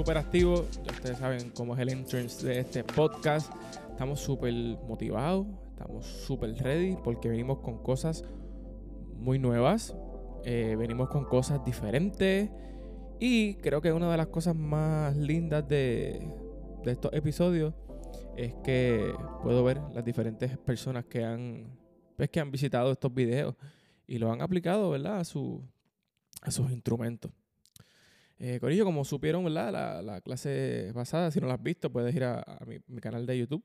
súper activos, ustedes saben cómo es el entrance de este podcast. Estamos súper motivados, estamos súper ready porque venimos con cosas muy nuevas, eh, venimos con cosas diferentes y creo que una de las cosas más lindas de, de estos episodios es que puedo ver las diferentes personas que han, pues, que han visitado estos videos y lo han aplicado, ¿verdad? A, su, a sus instrumentos. Eh, Corillo, como supieron, ¿verdad? La, la, clase pasada, si no la has visto, puedes ir a, a mi, mi, canal de YouTube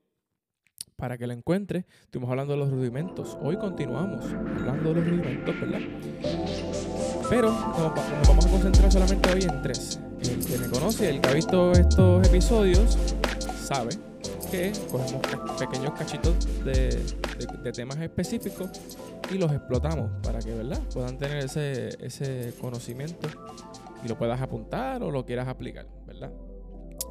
para que la encuentres. Estuvimos hablando de los rudimentos. Hoy continuamos hablando de los rudimentos, ¿verdad? Pero nos, nos vamos a concentrar solamente hoy en tres. El que me conoce, el que ha visto estos episodios, sabe que cogemos pequeños cachitos de, de, de, temas específicos y los explotamos para que ¿verdad? puedan tener ese, ese conocimiento y lo puedas apuntar o lo quieras aplicar, ¿verdad?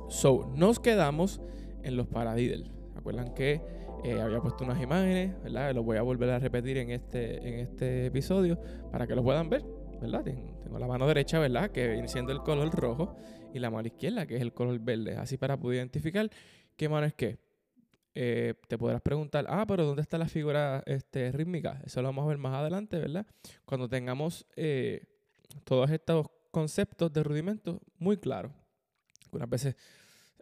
So, nos quedamos en los paradiddle. Recuerdan que eh, había puesto unas imágenes, ¿verdad? Los voy a volver a repetir en este, en este episodio para que lo puedan ver, ¿verdad? Tengo la mano derecha, ¿verdad? Que viene siendo el color rojo y la mano izquierda, que es el color verde. Así para poder identificar qué mano es qué. Eh, te podrás preguntar, ah, pero ¿dónde está la figura este, rítmica? Eso lo vamos a ver más adelante, ¿verdad? Cuando tengamos eh, todos estos conceptos de rudimentos muy claros. Algunas veces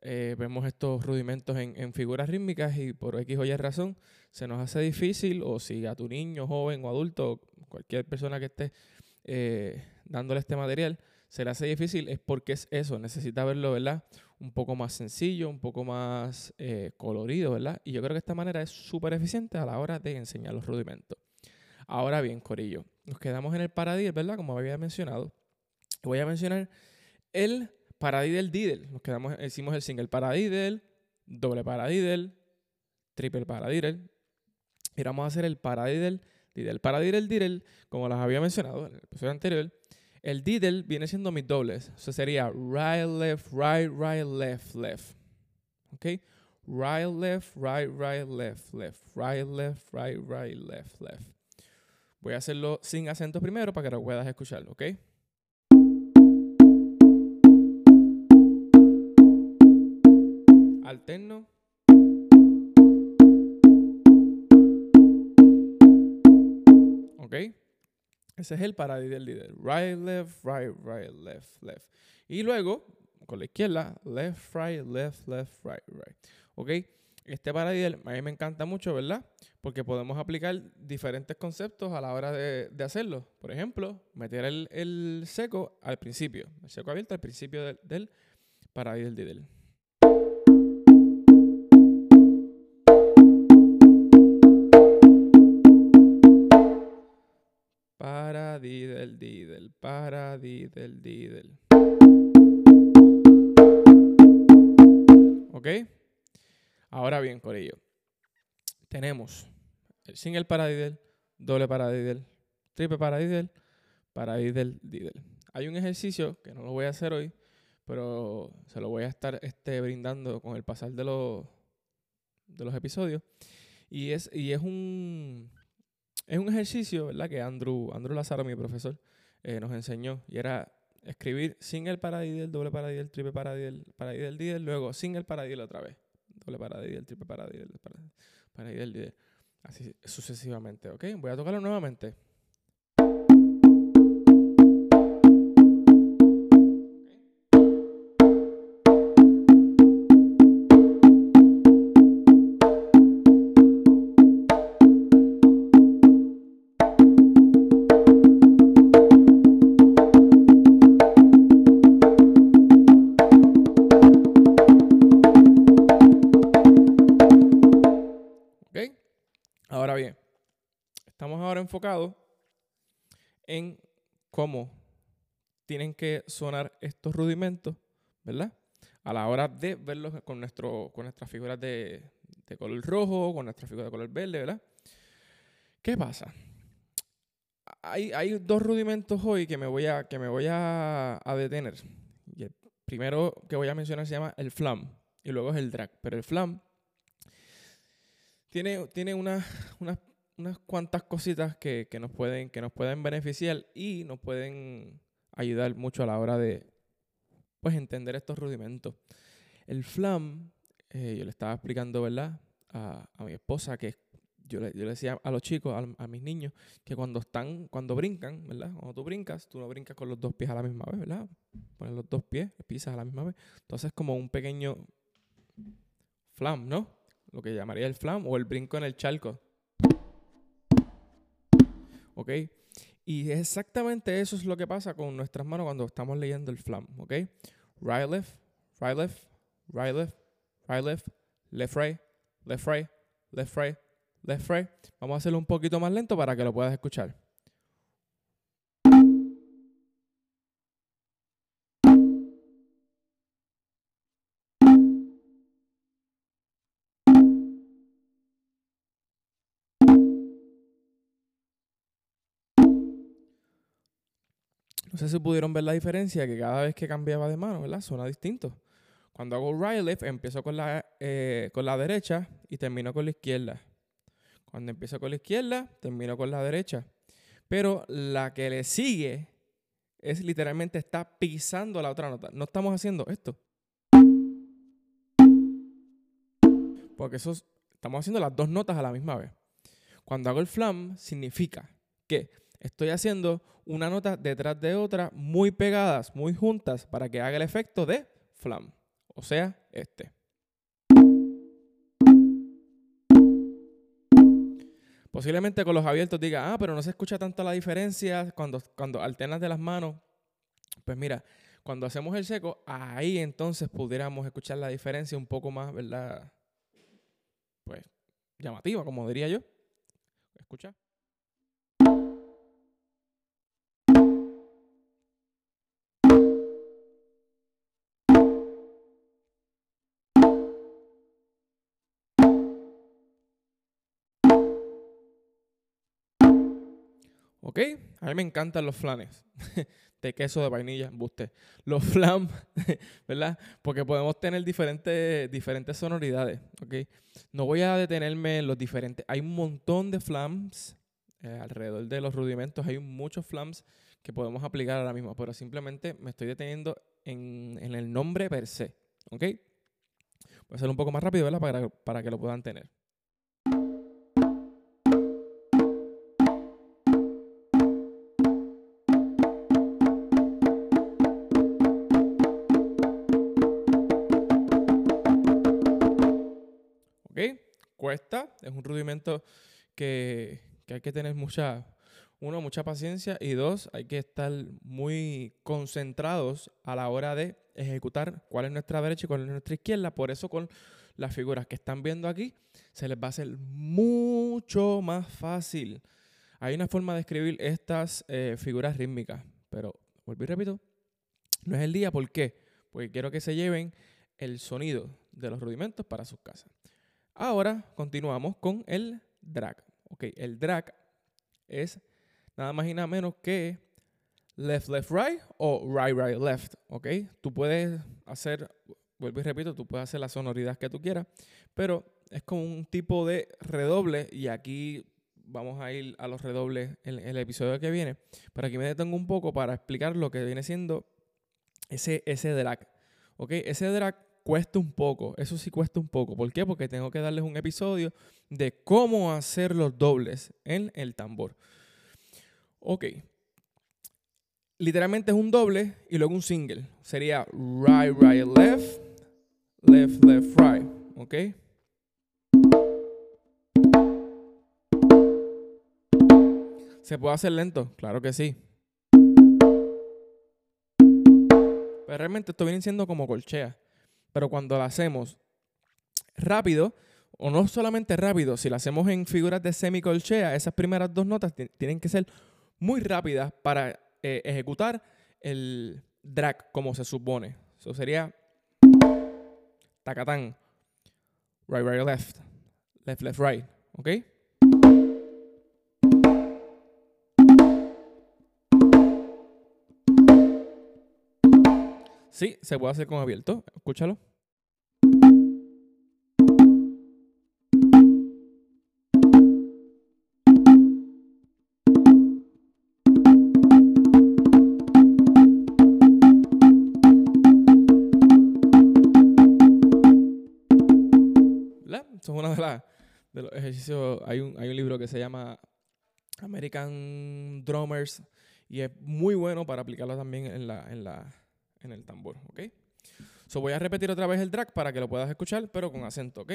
eh, vemos estos rudimentos en, figuras rítmicas y por X o Y razón se nos hace difícil, o si a tu niño, joven o adulto, cualquier persona que esté eh, dándole este material, se le hace difícil, es porque es eso, necesita verlo, ¿verdad? Un poco más sencillo, un poco más eh, colorido, ¿verdad? Y yo creo que esta manera es súper eficiente a la hora de enseñar los rudimentos. Ahora bien, Corillo, nos quedamos en el paradiddle, ¿verdad? Como había mencionado. Voy a mencionar el paradiddle diddle. Nos quedamos, hicimos el single paradiddle, doble paradiddle, triple paradiddle. Y vamos a hacer el paradiddle diddle. Paradiddle diddle, como las había mencionado en el episodio anterior, el diddle viene siendo mis dobles. Eso sería right, left, right, right, left, left. ¿Ok? Right, left, right, right, left, left. Right, left, right, right, left, left. Voy a hacerlo sin acento primero para que lo puedas escuchar, ¿ok? Alterno. ¿Ok? Ese es el paradiddle líder. Right, left, right, right, left, left. Y luego, con la izquierda, left, right, left, left, right, right. ¿Ok? Este paradiddle a mí me encanta mucho, ¿verdad? Porque podemos aplicar diferentes conceptos a la hora de, de hacerlo. Por ejemplo, meter el, el, seco al principio, el seco abierto al principio del, del paradiddle diddle. Paradiddle diddle, paradiddle diddle. ¿Ok? Ahora bien, Corillo, tenemos el single paradiddle, doble paradiddle, triple paradiddle, paradiddle diddle. Hay un ejercicio que no lo voy a hacer hoy, pero se lo voy a estar este, brindando con el pasar de los, de los episodios. Y es, y es un es un ejercicio, ¿verdad? Que Andrew, Andrew Lazaro, mi profesor, eh, nos enseñó. Y era escribir single paradiddle, doble paradiddle, triple paradiddle, paradiddle diddle, luego single paradiddle otra vez. Doble paradiddle, triple paradiddle, paradiddle diddle. Así sucesivamente, ¿ok? Voy a tocarlo nuevamente. Ahora bien, estamos ahora enfocados en cómo tienen que sonar estos rudimentos, ¿verdad? A la hora de verlos con, nuestro, con nuestras figuras de, color rojo, con nuestras figuras de color verde, ¿verdad? ¿Qué pasa? Hay, hay, dos rudimentos hoy que me voy a, que me voy a, detener. Primero que voy a mencionar se llama el flam y luego es el drag. Pero el flam tiene, tiene una, unas unas cuantas cositas que, nos pueden, que nos pueden beneficiar y nos pueden ayudar mucho a la hora de pues, entender estos rudimentos. El flam, eh, yo le estaba explicando, ¿verdad? A, mi esposa que yo le, yo le, decía a los chicos, a, mis niños, que cuando están, cuando brincan, ¿verdad? Cuando tú brincas, tú no brincas con los dos pies a la misma vez, ¿verdad? Pones los dos pies, pisas a la misma vez. Entonces como un pequeño flam, ¿no? Lo que llamaría el flam o el brinco en el charco. ¿Ok? Y exactamente eso es lo que pasa con nuestras manos cuando estamos leyendo el flam, ¿ok? Right, left, right, left, right, left, right, left, left, right, left, right, left, right, left, right. Vamos a hacerlo un poquito más lento para que lo puedas escuchar. No sé si pudieron ver la diferencia, que cada vez que cambiaba de mano, ¿verdad? Suena distinto. Cuando hago right lift, empiezo con la, eh, con la derecha y termino con la izquierda. Cuando empiezo con la izquierda, termino con la derecha. Pero la que le sigue es literalmente está pisando la otra nota. No estamos haciendo esto. Porque eso estamos haciendo las dos notas a la misma vez. Cuando hago el flam, significa que estoy haciendo una nota detrás de otra muy pegadas, muy juntas, para que haga el efecto de flam. O sea, este. Posiblemente con los abiertos diga, ah, pero no se escucha tanto la diferencia cuando, cuando alternas de las manos. Pues mira, cuando hacemos el seco, ahí entonces pudiéramos escuchar la diferencia un poco más, ¿verdad? Pues llamativa, como diría yo. Escucha. ¿Ok? A mí me encantan los flanes de queso de vainilla, buste. Los flams, ¿verdad? Porque podemos tener diferentes, diferentes sonoridades, ¿ok? No voy a detenerme en los diferentes. Hay un montón de flams eh, alrededor de los rudimentos. Hay muchos flams que podemos aplicar ahora mismo, pero simplemente me estoy deteniendo en, el nombre per se. Voy a hacerlo un poco más rápido, ¿verdad? Para, para que lo puedan tener. Cuesta, es un rudimento que, hay que tener mucha, uno, mucha paciencia y dos, hay que estar muy concentrados a la hora de ejecutar cuál es nuestra derecha y cuál es nuestra izquierda. Por eso con las figuras que están viendo aquí, se les va a hacer mucho más fácil. Hay una forma de escribir estas eh, figuras rítmicas, pero vuelvo y repito, no es el día. ¿Por qué? Porque quiero que se lleven el sonido de los rudimentos para sus casas. Ahora continuamos con el drag. Ok, el drag es nada más y nada menos que left, left, right o right, right, left. Ok, tú puedes hacer, vuelvo y repito, tú puedes hacer la sonoridad que tú quieras, pero es como un tipo de redoble y aquí vamos a ir a los redobles en el episodio que viene. Pero aquí me detengo un poco para explicar lo que viene siendo ese, ese drag. ¿Ok? Ese drag cuesta un poco, eso sí cuesta un poco. ¿Por qué? Porque tengo que darles un episodio de cómo hacer los dobles en el tambor. Ok. Literalmente es un doble y luego un single. Sería right, right, left, left, left, right. ¿Ok? ¿Se puede hacer lento? Claro que sí. Pero realmente esto viene siendo como colchea. Pero cuando lo hacemos rápido, o no solamente rápido, si lo hacemos en figuras de semicolchea, esas primeras dos notas tienen que ser muy rápidas para eh, ejecutar el drag como se supone. Eso sería tacatán, right, right, left, left, left, right, ¿ok? Sí, se puede hacer con abierto. Escúchalo. Eso es una de las de ejercicios. Hay un, hay un libro que se llama American Drummers y es muy bueno para aplicarlo también en la, en la, en el tambor, ¿ok? So voy a repetir otra vez el drag para que lo puedas escuchar, pero con acento, ¿ok?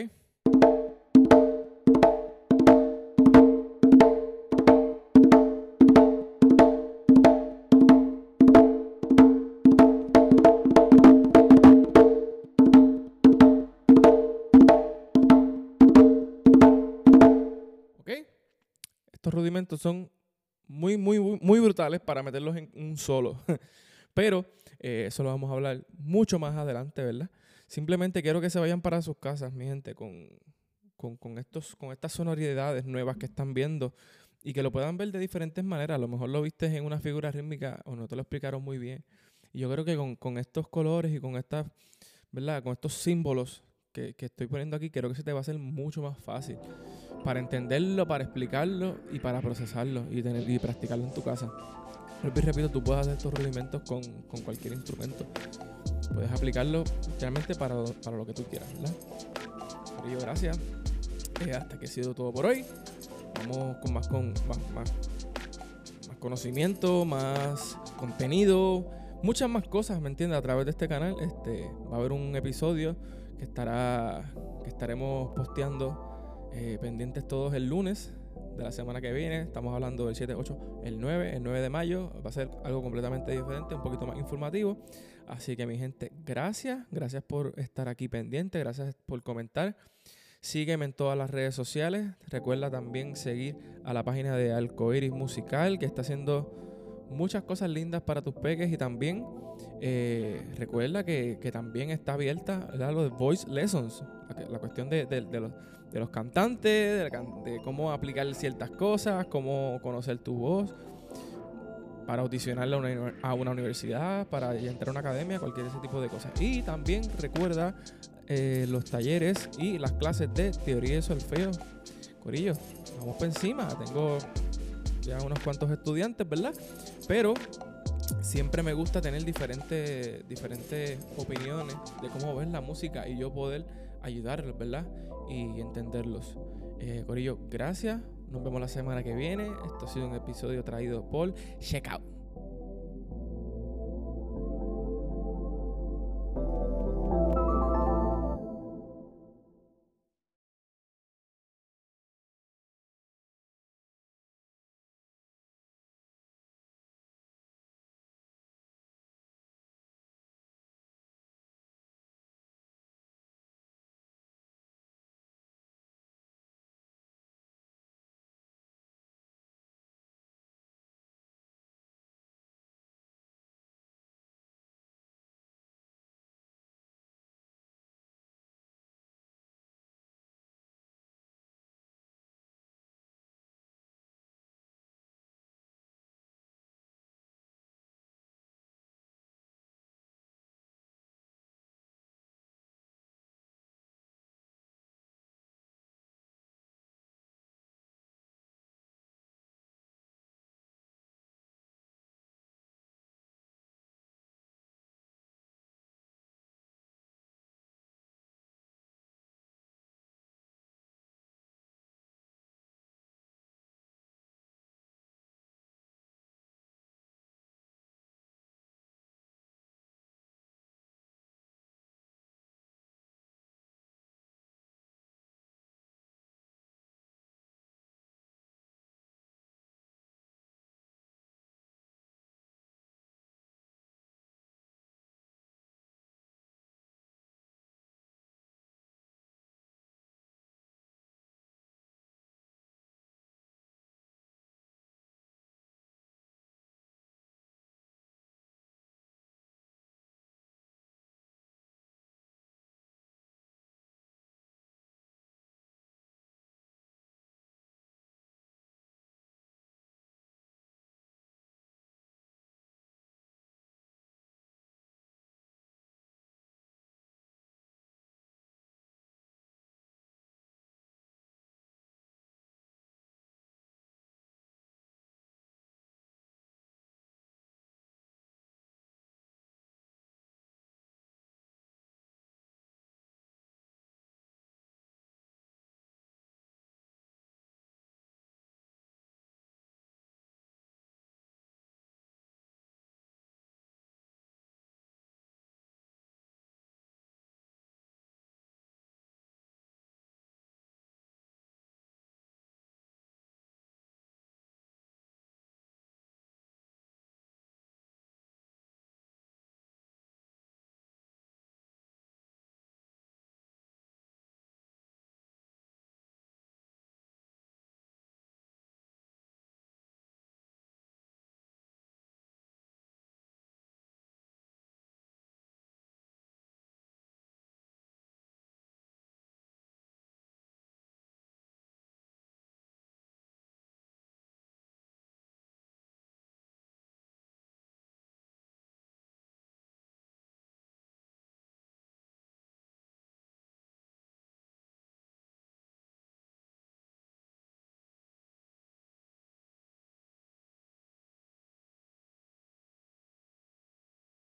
rudimentos son muy, muy, muy brutales para meterlos en un solo. Pero eh, eso lo vamos a hablar mucho más adelante, ¿verdad? Simplemente quiero que se vayan para sus casas, mi gente, con, con, estos, con estas sonoridades nuevas que están viendo y que lo puedan ver de diferentes maneras. A lo mejor lo viste en una figura rítmica o no te lo explicaron muy bien. Y yo creo que con, con estos colores y con estas, ¿verdad? Con estos símbolos que, que, estoy poniendo aquí, creo que se te va a hacer mucho más fácil para entenderlo, para explicarlo y para procesarlo y, tener, y practicarlo en tu casa. Y repito, tú puedes hacer estos rudimentos con, con cualquier instrumento. Puedes aplicarlo realmente para, para lo que tú quieras, ¿verdad? Por ello, gracias. Eh, hasta que ha sido todo por hoy. Vamos con más, con, más, más, más conocimiento, más contenido, muchas más cosas, ¿me entiendes? A través de este canal este, va a haber un episodio que estará que estaremos posteando eh, pendientes todos el lunes de la semana que viene. Estamos hablando del 7, 8, el 9, el 9 de mayo. Va a ser algo completamente diferente, un poquito más informativo. Así que mi gente, gracias. Gracias por estar aquí pendiente. Gracias por comentar. Sígueme en todas las redes sociales. Recuerda también seguir a la página de Alcoiris Musical, que está haciendo muchas cosas lindas para tus peques. Y también eh, recuerda que, también está abierta la, los Voice Lessons, la, cuestión de, de los de los cantantes, de, cómo aplicar ciertas cosas, cómo conocer tu voz, para audicionar a una, universidad, para entrar a una academia, cualquier ese tipo de cosas. Y también recuerda eh, los talleres y las clases de teoría de solfeo. Corillo, vamos por encima. Tengo ya unos cuantos estudiantes, ¿verdad? Pero siempre me gusta tener diferentes, diferentes opiniones de cómo ven la música y yo poder ayudarlos, ¿verdad? Y entenderlos. Eh, Corillo, gracias. Nos vemos la semana que viene. Esto ha sido un episodio traído por Checkout.